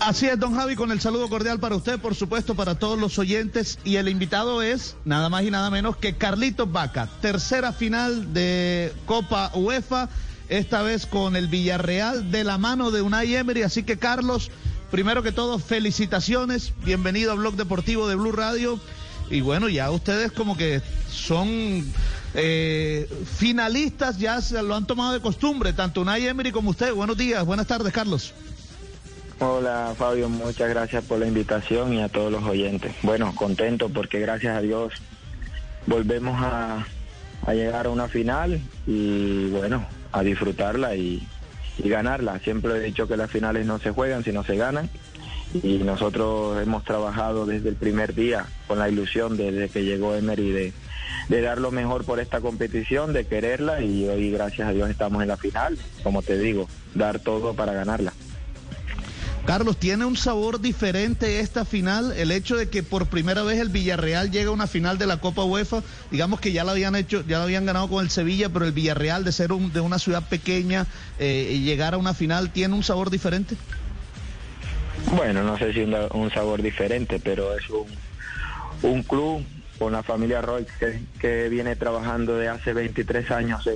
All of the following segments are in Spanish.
Así es, don Javi, con el saludo cordial para usted, por supuesto, para todos los oyentes. Y el invitado es nada más y nada menos que Carlitos Vaca, tercera final de Copa UEFA, esta vez con el Villarreal de la mano de Unai Emery. Así que, Carlos, primero que todo, felicitaciones, bienvenido a Blog Deportivo de Blue Radio. Y bueno, ya ustedes como que son eh, finalistas, ya se lo han tomado de costumbre, tanto Unai Emery como usted. Buenos días, buenas tardes, Carlos. Hola Fabio, muchas gracias por la invitación y a todos los oyentes. Bueno, contento porque gracias a Dios volvemos a, llegar a una final y bueno, a disfrutarla y, ganarla. Siempre he dicho que las finales no se juegan, sino se ganan. Y nosotros hemos trabajado desde el primer día con la ilusión desde que llegó Emery de, de dar lo mejor por esta competición, de quererla y hoy gracias a Dios estamos en la final. Como te digo, dar todo para ganarla. Carlos, ¿tiene un sabor diferente esta final? El hecho de que por primera vez el Villarreal llega a una final de la Copa UEFA, digamos que ya la habían hecho, ya la habían ganado con el Sevilla, pero el Villarreal de ser de una ciudad pequeña eh, llegar a una final, ¿tiene un sabor diferente? Bueno, no sé si un, un sabor diferente, pero es un, un club con la familia Roy que, que, viene trabajando de hace 23 años,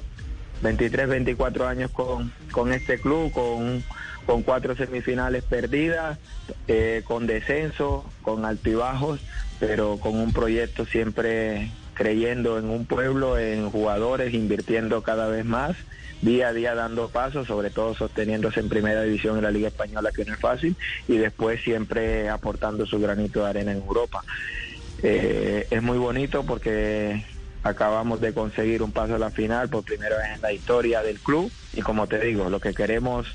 23, 24 años con, con este club, con con cuatro semifinales perdidas, eh, con descenso, con altibajos, pero con un proyecto siempre creyendo en un pueblo, en jugadores, invirtiendo cada vez más, día a día dando pasos, sobre todo sosteniéndose en primera división en la Liga Española, que no es fácil, y después siempre aportando su granito de arena en Europa. Eh, es muy bonito porque acabamos de conseguir un paso a la final por primera vez en la historia del club y como te digo, lo que queremos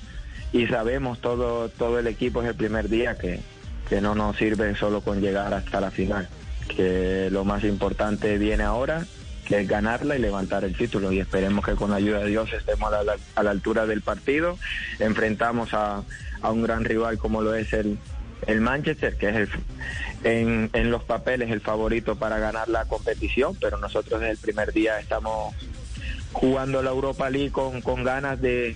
y sabemos todo, todo el equipo es el primer día que, que no nos sirve solo con llegar hasta la final, que lo más importante viene ahora, que es ganarla y levantar el título. Y esperemos que con la ayuda de Dios estemos a la, a la altura del partido, enfrentamos a, a, un gran rival como lo es el, el Manchester, que es el, en, en los papeles el favorito para ganar la competición, pero nosotros desde el primer día estamos jugando la Europa League con, con ganas de,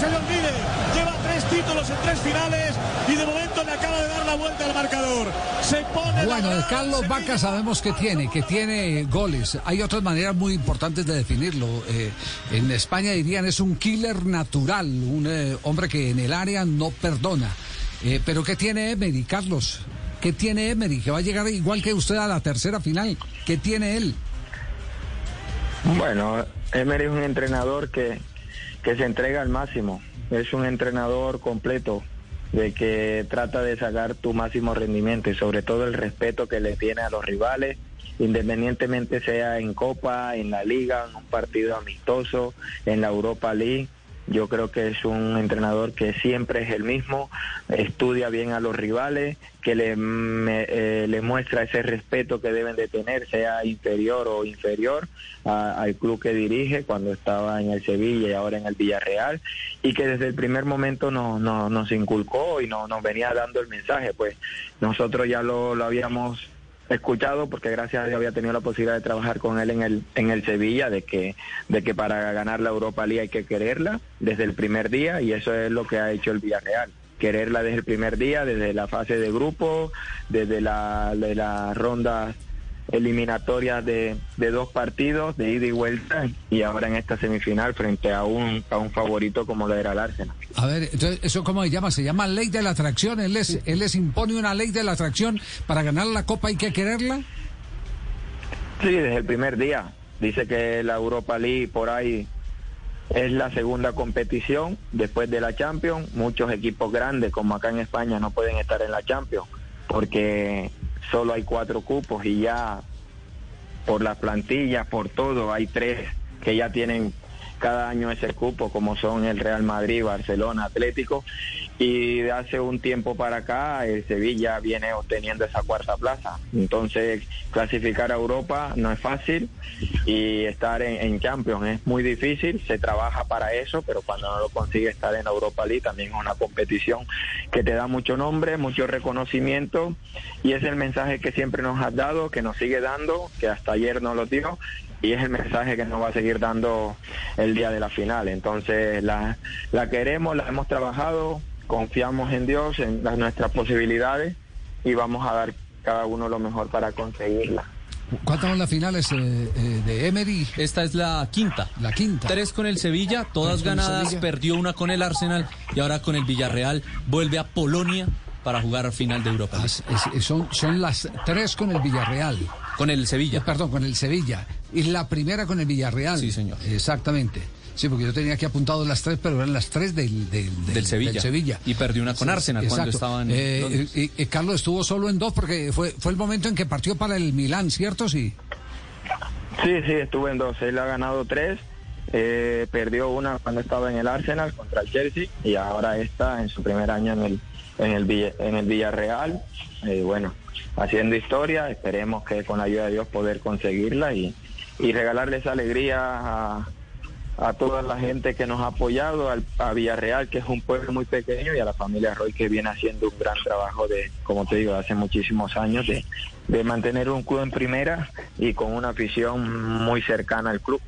se le olvide. Lleva tres títulos en tres finales y de momento le acaba de dar la vuelta al marcador. Se pone Bueno, el Carlos Vaca sabemos que tiene, que tiene goles. Hay otras maneras muy importantes de definirlo. Eh, en España dirían es un killer natural, un eh, hombre que en el área no perdona. Eh, pero ¿qué tiene Emery, Carlos? ¿Qué tiene Emery? Que va a llegar igual que usted a la tercera final. ¿Qué tiene él? Bueno, Emery es un entrenador que, que se entrega al máximo. Es un entrenador completo de que trata de sacar tu máximo rendimiento y sobre todo el respeto que le tiene a los rivales, independientemente sea en Copa, en la Liga, en un partido amistoso, en la Europa League. Yo creo que es un entrenador que siempre es el mismo, estudia bien a los rivales, que le, me, eh, le muestra ese respeto que deben de tener, sea inferior o inferior al club que dirige cuando estaba en el Sevilla y ahora en el Villarreal, y que desde el primer momento nos, nos, nos inculcó y nos, nos venía dando el mensaje, pues nosotros ya lo, lo habíamos escuchado porque gracias a Dios había tenido la posibilidad de trabajar con él en el en el Sevilla de que de que para ganar la Europa League hay que quererla desde el primer día y eso es lo que ha hecho el Villarreal quererla desde el primer día desde la fase de grupo desde la de las rondas eliminatorias de, de dos partidos de ida y vuelta y ahora en esta semifinal frente a un a un favorito como lo era el Arsenal. A ver, entonces, ¿eso cómo se llama? Se llama ley de la atracción. Él les, él les impone una ley de la atracción para ganar la Copa hay que quererla. Sí, desde el primer día. Dice que la Europa League por ahí es la segunda competición después de la Champions. Muchos equipos grandes, como acá en España, no pueden estar en la Champions porque solo hay cuatro cupos y ya por las plantillas, por todo, hay tres que ya tienen cada año ese cupo, como son el Real Madrid, Barcelona, Atlético, y de hace un tiempo para acá el Sevilla viene obteniendo esa cuarta plaza. Entonces, clasificar a Europa no es fácil y estar en, Champions es muy difícil, se trabaja para eso, pero cuando no lo consigue estar en Europa League también es una competición que te da mucho nombre, mucho reconocimiento. Y es el mensaje que siempre nos has dado, que nos sigue dando, que hasta ayer nos lo dio y es el mensaje que nos va a seguir dando el día de la final. Entonces la, la queremos, la hemos trabajado, confiamos en Dios, en las, nuestras posibilidades y vamos a dar cada uno lo mejor para conseguirla. ¿Cuántas son las finales eh, eh, de Emery? Esta es la quinta. La quinta. Tres con el Sevilla, todas ganadas, Sevilla. perdió una con el Arsenal y ahora con el Villarreal vuelve a Polonia para jugar final de Europa. Ah, es- es- son, son las tres con el Villarreal. Con el Eh, Sevilla. perdón, con el Sevilla. Y la primera con el Villarreal. Sí, señor. Exactamente. Sí, porque yo tenía aquí apuntado las tres, pero eran las tres del, del, Del Sevilla. Y perdió una con Arsenal cuando estaba en Eh, y- y Carlos estuvo solo en dos porque fue, fue el momento en que partió para el Milán, ¿cierto? Sí. Sí, sí, estuve en dos. Él ha ganado tres. eh, perdió una cuando estaba en el Arsenal contra el Chelsea y ahora está en su primer año en el en el Villa- en el Villarreal. Eh, bueno, haciendo historia, esperemos que con la ayuda de Dios poder conseguirla y, y regalarle esa alegría a, a toda la gente que nos ha apoyado, al, a Villarreal, que es un pueblo muy pequeño, y a la familia Roy, que viene haciendo un gran trabajo de, como te digo, hace muchísimos años, de, de mantener un club en primera y con una afición muy cercana al club.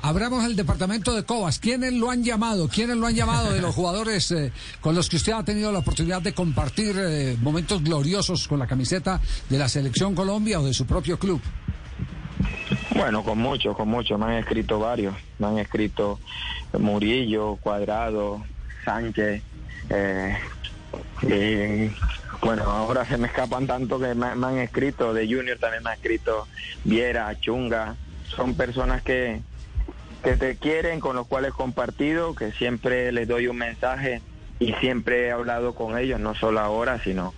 Abramos el departamento de Cobas. ¿Quiénes lo han llamado? ¿Quiénes lo han llamado de los jugadores eh, con los que usted ha tenido la oportunidad de compartir eh, momentos gloriosos con la camiseta de la Selección Colombia o de su propio club? Bueno, con muchos, con muchos. Me han escrito varios. Me han escrito Murillo, Cuadrado, Sánchez. eh, y, bueno, ahora se me escapan tanto que me, han escrito. De Junior también me ha escrito Viera, Chunga. Son personas que, que te quieren, con los cuales compartido, que siempre les doy un mensaje y siempre he hablado con ellos, no solo ahora, sino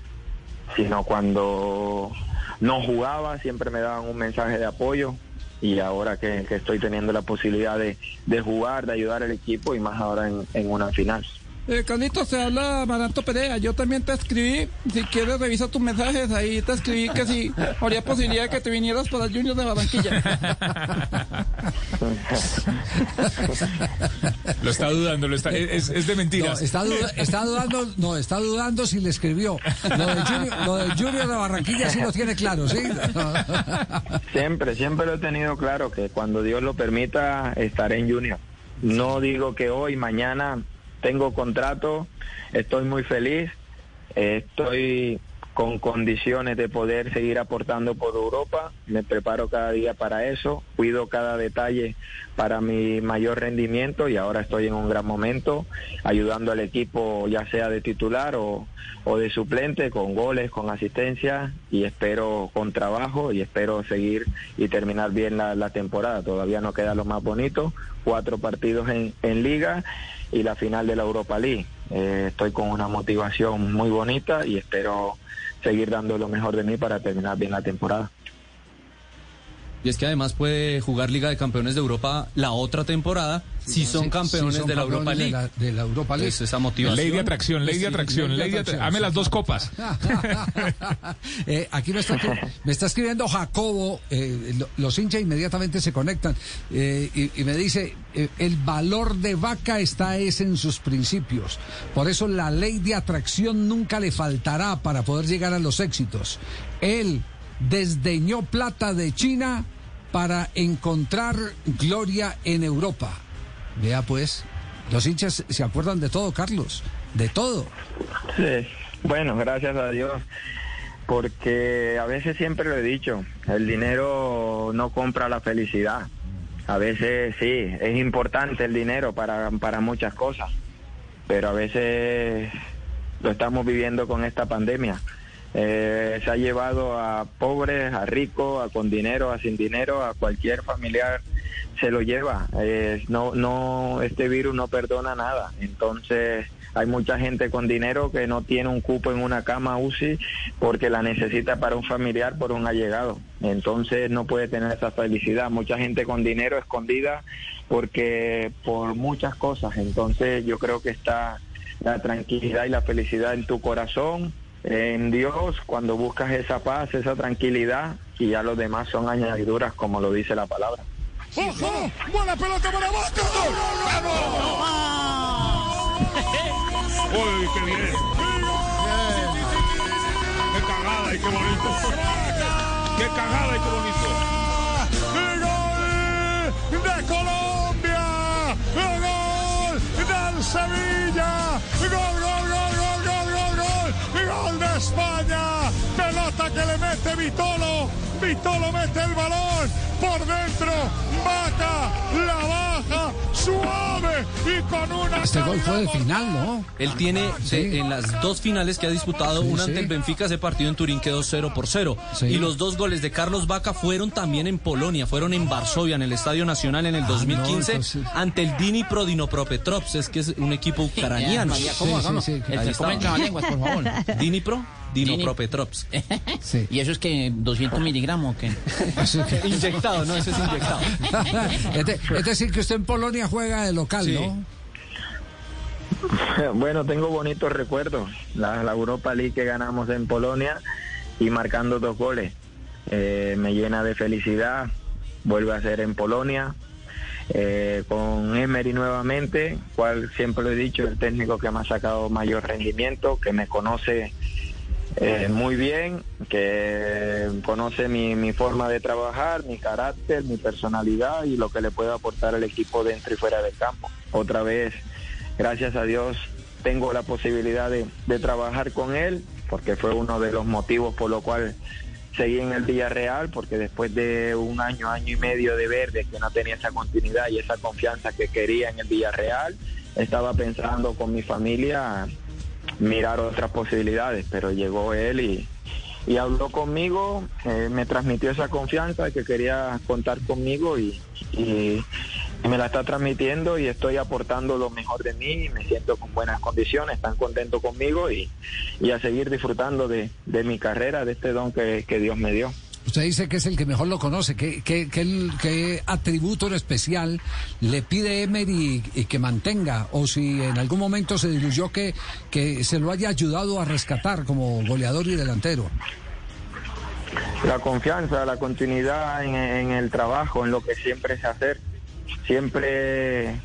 sino cuando no jugaba siempre me daban un mensaje de apoyo y ahora que, que estoy teniendo la posibilidad de, de jugar, de ayudar al equipo y más ahora en, en una final. Eh, Carlitos, se habla Maranto Perea. Yo también te escribí. Si quieres, revisa tus mensajes. Ahí te escribí que si habría posibilidad de que te vinieras para el Junior de Barranquilla. Lo está dudando, lo está, es, es de No, mentiras. está, duda- está dudando, no, está dudando si le escribió. Lo de Junior, lo de Junior de Barranquilla sí lo tiene claro, ¿sí? Siempre, siempre lo he tenido claro que cuando Dios lo permita estaré en Junior. No digo que hoy, mañana tengo contrato, estoy muy feliz, estoy con condiciones de poder seguir aportando por Europa, me preparo cada día para eso, cuido cada detalle para mi mayor rendimiento y ahora estoy en un gran momento ayudando al equipo ya sea de titular o, de suplente con goles, con asistencia y espero con trabajo y espero seguir y terminar bien la, la temporada. Todavía no queda lo más bonito, cuatro partidos en, en liga y la final de la Europa League. Eh, estoy con una motivación muy bonita y espero seguir dando lo mejor de mí para terminar bien la temporada. Y es que además puede jugar Liga de Campeones de Europa la otra temporada si son Sí, campeones sí, son de la Europa League. De la, de la Europa League. Entonces, esa motivación. Ley de atracción, ley de atracción, ley de ley de atracción, atracción. Ame sí, las dos copas. Eh, aquí me está, me está escribiendo Jacobo, eh, lo- los hinchas inmediatamente se conectan eh, y, y me dice, eh, el valor de vaca está es en sus principios, por eso la ley de atracción nunca le faltará para poder llegar a los éxitos. Él desdeñó plata de China para encontrar gloria en Europa. Vea pues, los hinchas se acuerdan de todo, Carlos, de todo. Sí, bueno, gracias a Dios, porque a veces siempre lo he dicho, el dinero no compra la felicidad. A veces sí, es importante el dinero para, para muchas cosas, pero a veces lo estamos viviendo con esta pandemia. Eh, se ha llevado a pobres, a ricos, a con dinero, a sin dinero, a cualquier familiar se lo lleva. Eh, no, no, este virus no perdona nada. Entonces hay mucha gente con dinero que no tiene un cupo en una cama UCI porque la necesita para un familiar, por un allegado. Entonces no puede tener esa felicidad. Mucha gente con dinero escondida porque por muchas cosas. Entonces yo creo que está la tranquilidad y la felicidad en tu corazón, en Dios, cuando buscas esa paz, esa tranquilidad, y ya los demás son añadiduras, como lo dice la palabra. ¡Ojo! ¡Buena pelota para Vaca! ¡Uy, qué bien! ¡Qué cagada y qué bonito! ¡Qué cagada y qué bonito! ¡Gol de Colombia! ¡Gol del Sevilla! ¡Gol, gol, gol, España! ¡Pelota que le mete Vitolo! Vitolo mete el balón por dentro. Vaca la baja suave y con una. Este gol fue de final, ¿no? Él tiene Sí. de- en las dos finales que ha disputado, Sí, una ante el Benfica, ese partido en Turín quedó 0 por 0. Sí. Y los dos goles de Carlos Vaca fueron también en Polonia, fueron en Varsovia, en el Estadio Nacional en el 2015, Ah, entonces- ante el Dnipro Dinopropetrops, es que es un equipo ucraniano. María, ¿cómo Dinopropetrops. Sí. ¿Y eso es que 200 miligramos o qué? inyectado, no, ese es inyectado. es, de- es decir, que usted en Polonia juega de local, Sí. ¿no? Bueno, tengo bonitos recuerdos. La, la Europa League que ganamos en Polonia y marcando dos goles. Eh, me llena de felicidad. Vuelve a ser en Polonia. Eh, con Emery nuevamente, cual siempre lo he dicho, el técnico que me ha sacado mayor rendimiento, que me conoce eh, muy bien, que conoce mi, mi forma de trabajar, mi carácter, mi personalidad y lo que le puedo aportar al equipo dentro y fuera del campo. Otra vez, gracias a Dios, tengo la posibilidad de, de trabajar con él, porque fue uno de los motivos por lo cual seguí en el Villarreal, porque después de un año, año y medio de ver de que no tenía esa continuidad y esa confianza que quería en el Villarreal, estaba pensando con mi familia mirar otras posibilidades, pero llegó él y, y habló conmigo, eh, me transmitió esa confianza de que quería contar conmigo y, y- me la está transmitiendo y estoy aportando lo mejor de mí, y me siento con buenas condiciones, están contentos conmigo y, y a seguir disfrutando de, de mi carrera, de este don que, que Dios me dio. Usted dice que es el que mejor lo conoce. ¿Qué, qué, qué, qué atributo en especial le pide Emery y, que mantenga? O si en algún momento se diluyó que, que se lo haya ayudado a rescatar como goleador y delantero. La confianza, la continuidad en, en el trabajo, en lo que siempre sé hacer. Siempre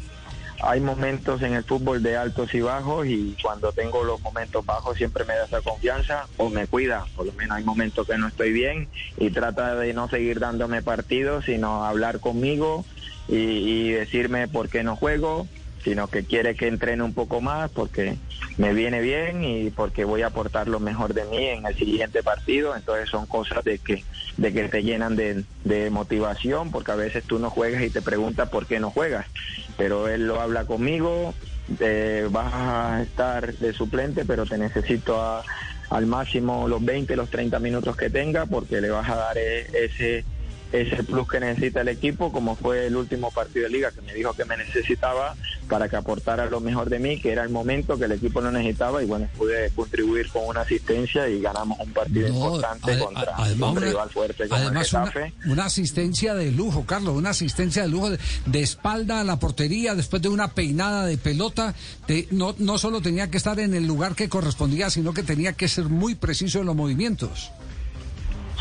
hay momentos en el fútbol de altos y bajos y cuando tengo los momentos bajos siempre me da esa confianza o me cuida. Por lo menos hay momentos que no estoy bien y trata de no seguir dándome partidos, sino hablar conmigo y, y decirme por qué no juego, sino que quiere que entrene un poco más porque me viene bien y porque voy a aportar lo mejor de mí en el siguiente partido. Entonces son cosas de que, de que te llenan de, de motivación porque a veces tú no juegas y te preguntas por qué no juegas. Pero él lo habla conmigo, vas a estar de suplente, pero te necesito a- al máximo los 20, los 30 minutos que tenga porque le vas a dar eh, ese ese plus que necesita el equipo, como fue el último partido de liga que me dijo que me necesitaba para que aportara lo mejor de mí, que era el momento que el equipo lo necesitaba y bueno, pude contribuir con una asistencia y ganamos un partido No, importante contra además un rival fuerte como el además una, Getafe. una asistencia de lujo, Carlos, una asistencia de lujo de, de espalda a la portería después de una peinada de pelota. de- no, no solo tenía que estar en el lugar que correspondía, sino que tenía que ser muy preciso en los movimientos.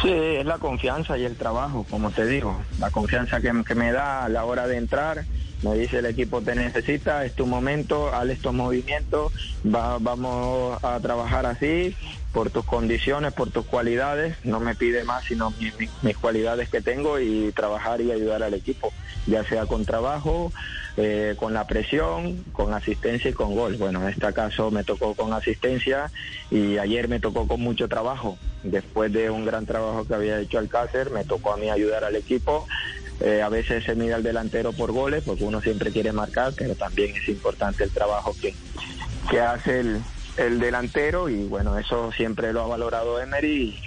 Sí, es la confianza y el trabajo, como te digo, la confianza que, me da a la hora de entrar. Me dice el equipo te necesita, es tu momento, haz estos movimientos, va- vamos a trabajar así por tus condiciones, por tus cualidades. No me pide más sino mi- mi- mis cualidades que tengo y trabajar y ayudar al equipo, ya sea con trabajo, eh, con la presión, con asistencia y con gol. Bueno, en este caso me tocó con asistencia y ayer me tocó con mucho trabajo. Después de un gran trabajo que había hecho Alcácer, me tocó a mí ayudar al equipo. Eh, a veces se mira al delantero por goles, porque uno siempre quiere marcar, pero también es importante el trabajo que, que hace el, el delantero y bueno, eso siempre lo ha valorado Emery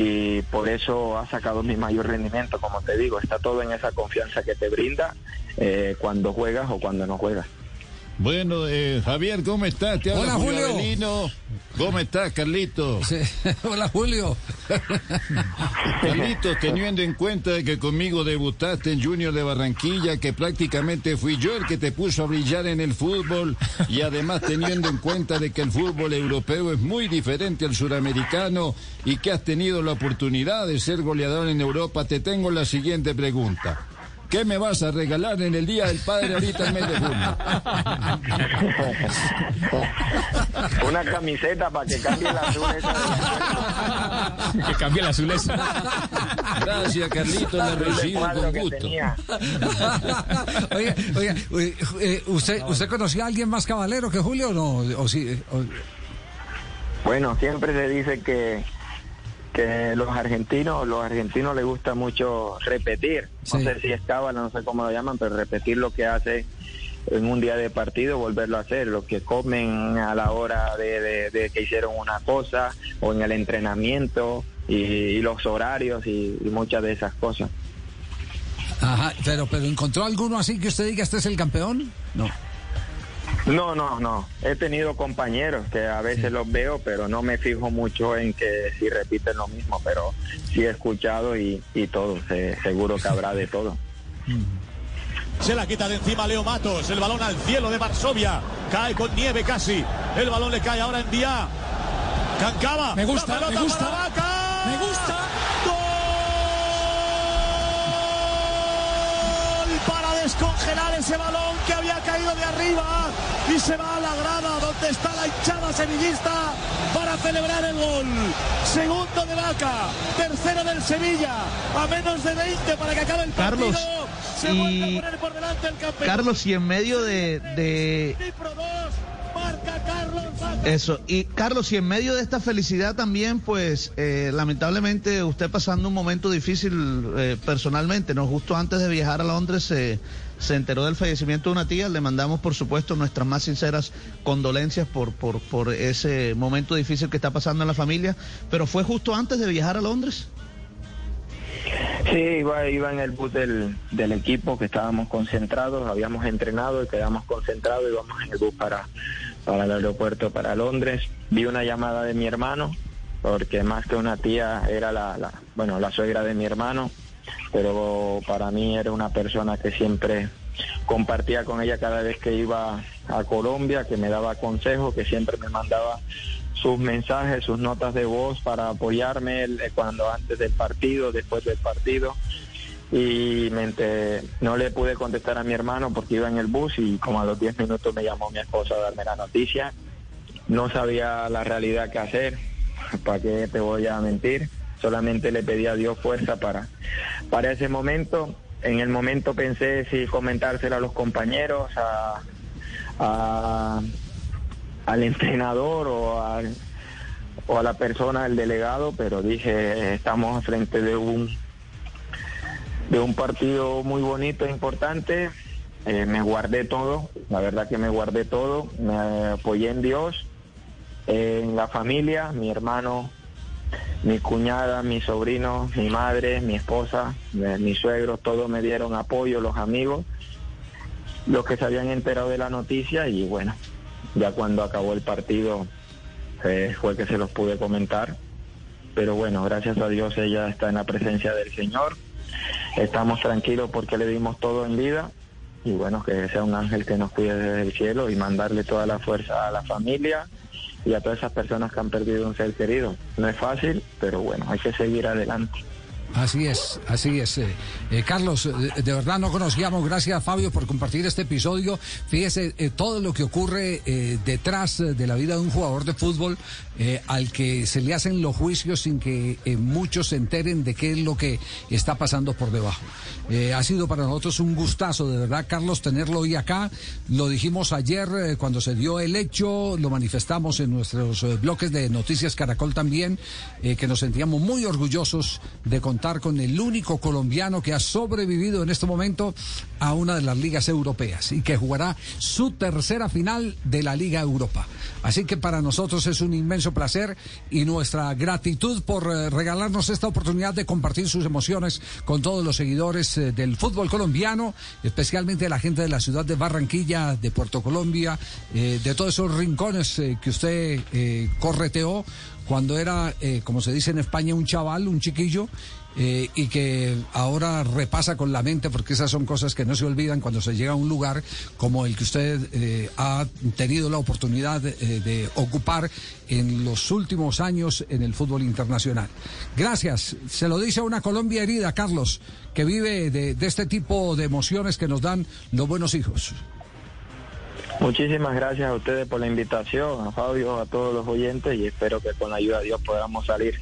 y, por eso ha sacado mi mayor rendimiento, como te digo, está todo en esa confianza que te brinda eh, cuando juegas o cuando no juegas. Bueno, eh, Javier, ¿cómo estás? Te habla Hola, Julio. Avelino. ¿Cómo estás, Carlito? Sí. Hola, Julio. Carlitos, teniendo en cuenta que conmigo debutaste en Junior de Barranquilla, que prácticamente fui yo el que te puso a brillar en el fútbol, y además teniendo en cuenta de que el fútbol europeo es muy diferente al suramericano y que has tenido la oportunidad de ser goleador en Europa, te tengo la siguiente pregunta. ¿Qué me vas a regalar en el Día del Padre ahorita en mes de junio? Una camiseta para que cambie la azul esa Que cambie el azul ese. Gracias, Carlitos, de recibo con que gusto. Oiga, oiga, eh, eh, ¿usted, ¿usted conocía a alguien más caballero que Julio o no? O sí, o- Bueno, siempre se dice que que los argentinos, los argentinos les gusta mucho repetir. No Sí. sé si es cábala, no sé cómo lo llaman, pero repetir lo que hace en un día de partido, volverlo a hacer, lo que comen a la hora de, de- de que hicieron una cosa, o en el entrenamiento, y, y los horarios, y, y muchas de esas cosas. Ajá, pero, pero ¿encontró alguno así que usted diga este es el campeón? No. No, no, no. He tenido compañeros que a veces los veo, pero no me fijo mucho en que si repiten lo mismo, pero sí he escuchado y, y todo. se- seguro que habrá de todo. Se la quita de encima Leo Matos. El balón al cielo de Varsovia. Cae con nieve casi. El balón le cae ahora en Vía. Cancaba. Me gusta, me gusta. Me gusta. Gol para ese balón que había caído de arriba y se va a la grada donde está la hinchada sevillista para celebrar el gol. Segundo de Vaca, tercero del Sevilla, a menos de 20 para que acabe el partido. Carlos, se y- vuelve a poner por delante el campeón. Carlos, y en medio de, de Cipro 2, marca Carlos Vaca. eso, y Carlos, y en medio de esta felicidad también, pues eh, lamentablemente usted pasando un momento difícil eh, personalmente, ¿no? Justo antes de viajar a Londres se se enteró del fallecimiento de una tía, le mandamos por supuesto nuestras más sinceras condolencias por, por, ese momento difícil que está pasando en la familia, pero fue justo antes de viajar a Londres. Sí, iba, iba en el bus del, del equipo que estábamos concentrados, habíamos entrenado y quedamos concentrados íbamos en el bus para, para el aeropuerto para Londres. Vi una llamada de mi hermano, porque más que una tía era la, la bueno, la suegra de mi hermano, pero para mí era una persona que siempre compartía con ella cada vez que iba a Colombia, que me daba consejos, que siempre me mandaba sus mensajes, sus notas de voz para apoyarme eh, cuando antes del partido, después del partido. Y me no le pude contestar a mi hermano porque iba en el bus y como a los 10 minutos me llamó mi esposa a darme la noticia. No sabía la realidad que hacer, ¿para qué te voy a mentir? Solamente le pedí a Dios fuerza para, para ese momento. En el momento pensé si comentárselo a los compañeros, a, al entrenador o, o a la persona, el delegado, pero dije, estamos frente de un, de un partido muy bonito e importante. Eh, me guardé todo, la verdad que me guardé todo, me apoyé en Dios, en la familia, mi hermano, mi cuñada, mi sobrino, mi madre, mi esposa, eh, mis suegros, todos me dieron apoyo, los amigos, los que se habían enterado de la noticia y bueno, ya cuando acabó el partido eh, fue que se los pude comentar. Pero bueno, gracias a Dios ella está en la presencia del Señor. Estamos tranquilos porque le dimos todo en vida y bueno, que sea un ángel que nos cuide desde el cielo y mandarle toda la fuerza a la familia y a todas esas personas que han perdido un ser querido. No es fácil, pero bueno, hay que seguir adelante. Así es, así es. Eh, eh, Carlos, eh, de verdad no conocíamos. Gracias, Fabio, por compartir este episodio. Fíjese todo lo que ocurre detrás de la vida de un jugador de fútbol al que se le hacen los juicios sin que muchos se enteren de qué es lo que está pasando por debajo. Ha sido para nosotros un gustazo, de verdad, Carlos, tenerlo hoy acá. Lo dijimos ayer cuando se dio el hecho, lo manifestamos en nuestros bloques de Noticias Caracol también, que nos sentíamos muy orgullosos de contar con el único colombiano que ha sobrevivido en este momento a una de las ligas europeas y que jugará su tercera final de la Liga Europa. Así que para nosotros es un inmenso placer y nuestra gratitud por eh, regalarnos esta oportunidad de compartir sus emociones con todos los seguidores eh, del fútbol colombiano, especialmente la gente de la ciudad de Barranquilla, de Puerto Colombia, eh, de todos esos rincones que usted correteó cuando era, eh, como se dice en España, un chaval, un chiquillo, eh, y que ahora repasa con la mente, porque esas son cosas que no se olvidan cuando se llega a un lugar como el que usted eh, ha tenido la oportunidad de, ocupar en los últimos años en el fútbol internacional. Gracias. Se lo dice a una Colombia herida, Carlos, que vive de este tipo de emociones que nos dan los buenos hijos. Muchísimas gracias a ustedes por la invitación, a Fabio, a todos los oyentes y espero que con la ayuda de Dios podamos salir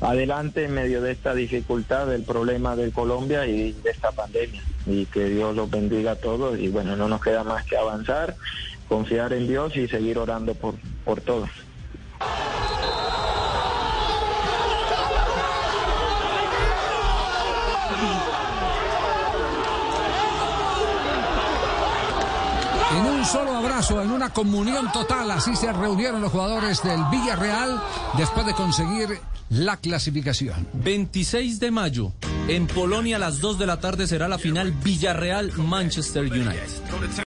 adelante en medio de esta dificultad, del problema de Colombia y de esta pandemia. Y que Dios los bendiga a todos y bueno, no nos queda más que avanzar, confiar en Dios y seguir orando por, por todos. Solo abrazo, en una comunión total, así se reunieron los jugadores del Villarreal después de conseguir la clasificación. 26 de mayo, en Polonia a las 2 de la tarde será la final Villarreal-Manchester United.